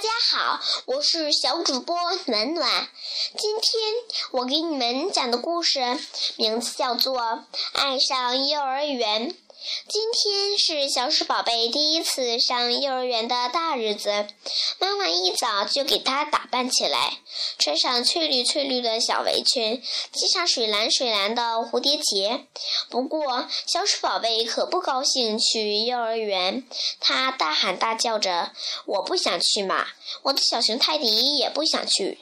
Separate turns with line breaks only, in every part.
大家好，我是小主播暖暖。今天我给你们讲的故事名字叫做《爱上幼儿园》。今天是小鼠宝贝第一次上幼儿园的大日子，妈妈一早就给它打扮起来，穿上翠绿翠绿的小围裙，系上水蓝水蓝的蝴蝶结。不过，小鼠宝贝可不高兴去幼儿园，它大喊大叫着：“我不想去嘛！我的小熊泰迪也不想去。”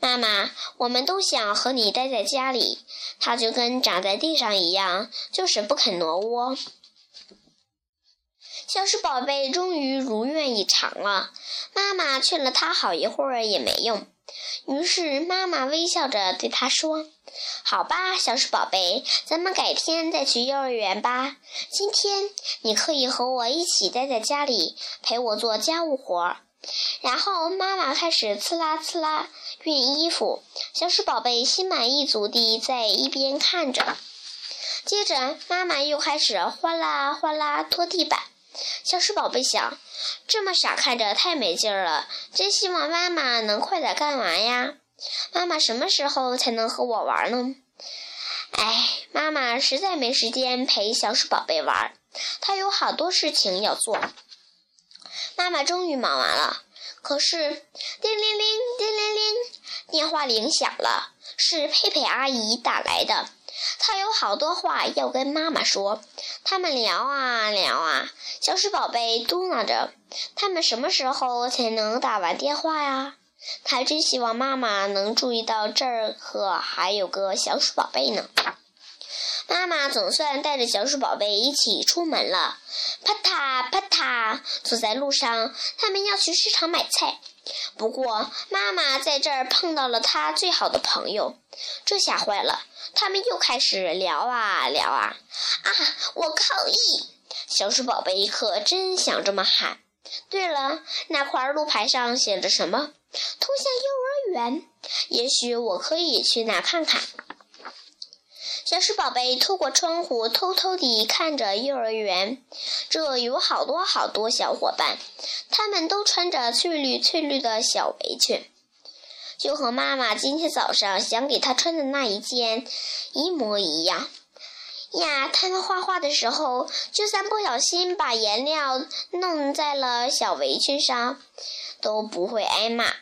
妈妈，我们都想和你待在家里。它就跟长在地上一样，就是不肯挪窝。小鼠宝贝终于如愿以偿了，妈妈劝了他好一会儿也没用。于是妈妈微笑着对他说：“好吧，小鼠宝贝，咱们改天再去幼儿园吧。今天你可以和我一起待在家里，陪我做家务活。”然后妈妈开始呲啦呲啦熨衣服，小鼠宝贝心满意足地在一边看着。接着妈妈又开始哗啦哗啦拖地板。小鼠宝贝想，这么傻看着太没劲儿了，真希望妈妈能快点干完呀！妈妈什么时候才能和我玩呢？哎，妈妈实在没时间陪小鼠宝贝玩，她有好多事情要做。妈妈终于忙完了，可是叮铃铃，叮铃铃，电话铃响了，是佩佩阿姨打来的。他有好多话要跟妈妈说，他们聊啊聊啊。小鼠宝贝嘟囔着：“他们什么时候才能打完电话呀？”他真希望妈妈能注意到这儿可还有个小鼠宝贝呢。妈妈总算带着小鼠宝贝一起出门了，啪嗒啪嗒，走在路上，他们要去市场买菜。不过，妈妈在这儿碰到了她最好的朋友，这下坏了，他们又开始聊啊聊啊！啊，我抗议！小鼠宝贝可真想这么喊。对了，那块路牌上写着什么？通向幼儿园。也许我可以去那看看。小鼠宝贝透过窗户偷偷地看着幼儿园，这有好多好多小伙伴，他们都穿着翠绿翠绿的小围裙，就和妈妈今天早上想给她穿的那一件一模一样。呀，他们画画的时候，就算不小心把颜料弄在了小围裙上，都不会挨骂。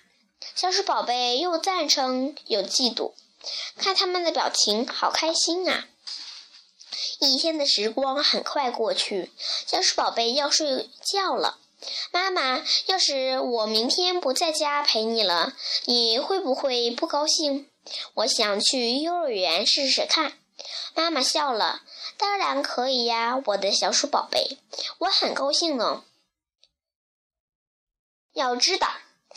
小鼠宝贝又赞成又嫉妒。看他们的表情，好开心啊！一天的时光很快过去，小鼠宝贝要睡觉了。妈妈，要是我明天不在家陪你了，你会不会不高兴？我想去幼儿园试试看。妈妈笑了，当然可以呀，我的小鼠宝贝，我很高兴呢。要知道。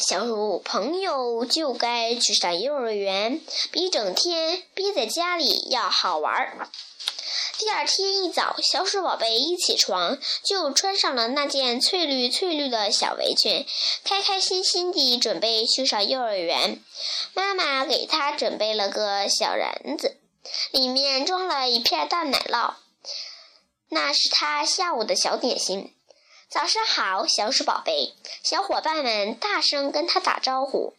小鼠朋友就该去上幼儿园，比整天憋在家里要好玩儿。第二天一早，小鼠宝贝一起床就穿上了那件翠绿翠绿的小围裙，开开心心地准备去上幼儿园。妈妈给他准备了个小篮子，里面装了一片大奶酪，那是他下午的小点心。早上好，小鼠宝贝！小伙伴们大声跟他打招呼，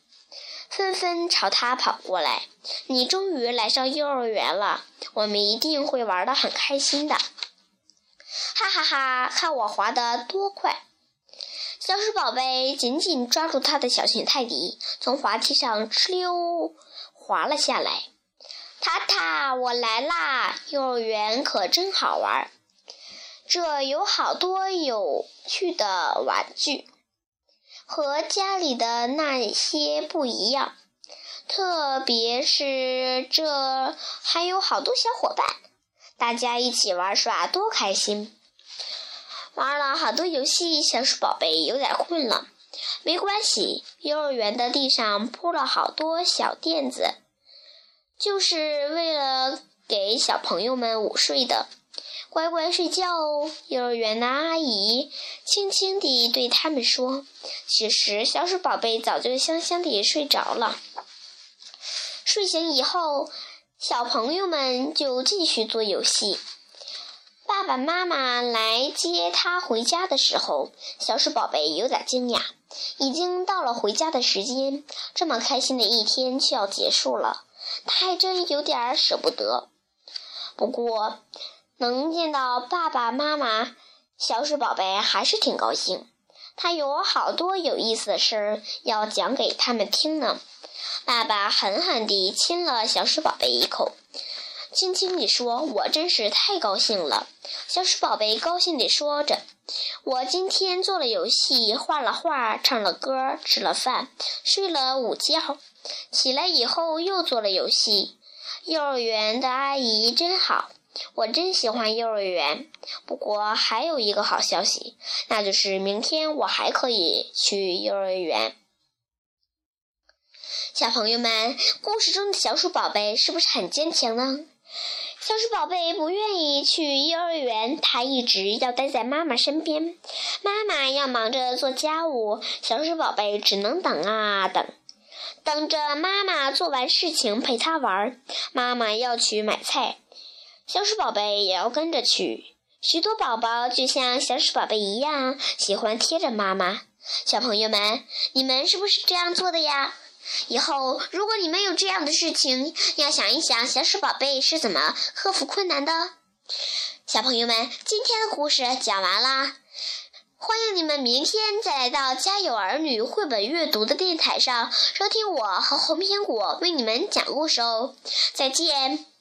纷纷朝他跑过来。你终于来上幼儿园了，我们一定会玩得很开心的！哈哈哈！看我滑得多快！小鼠宝贝紧紧抓住他的小熊泰迪，从滑梯上哧溜滑了下来。塔塔，我来啦！幼儿园可真好玩。这有好多有趣的玩具，和家里的那些不一样。特别是这还有好多小伙伴，大家一起玩耍多开心！玩了好多游戏，小鼠宝贝有点困了。没关系，幼儿园的地上铺了好多小垫子，就是为了给小朋友们午睡的。乖乖睡觉哦！幼儿园的阿姨轻轻地对他们说。其实，小鼠宝贝早就香香地睡着了。睡醒以后，小朋友们就继续做游戏。爸爸妈妈来接他回家的时候，小鼠宝贝有点惊讶。已经到了回家的时间，这么开心的一天就要结束了，他还真有点舍不得。不过，能见到爸爸妈妈，小鼠宝贝还是挺高兴。他有好多有意思的事儿要讲给他们听呢。爸爸狠狠地亲了小鼠宝贝一口。轻轻地说：“我真是太高兴了。”小鼠宝贝高兴地说着：“我今天做了游戏，画了画，唱了歌，吃了饭，睡了午觉，起来以后又做了游戏。幼儿园的阿姨真好，我真喜欢幼儿园。不过还有一个好消息，那就是明天我还可以去幼儿园。”小朋友们，故事中的小鼠宝贝是不是很坚强呢？小鼠宝贝不愿意去幼儿园，它一直要待在妈妈身边。妈妈要忙着做家务，小鼠宝贝只能等啊等，等着妈妈做完事情陪它玩。妈妈要去买菜，小鼠宝贝也要跟着去。许多宝宝就像小鼠宝贝一样，喜欢贴着妈妈。小朋友们，你们是不是这样做的呀？以后，如果你们有这样的事情，要想一想小鼠宝贝是怎么克服困难的。小朋友们，今天的故事讲完啦，欢迎你们明天再来到家有儿女绘本阅读的电台上收听我和红苹果为你们讲故事哦。再见。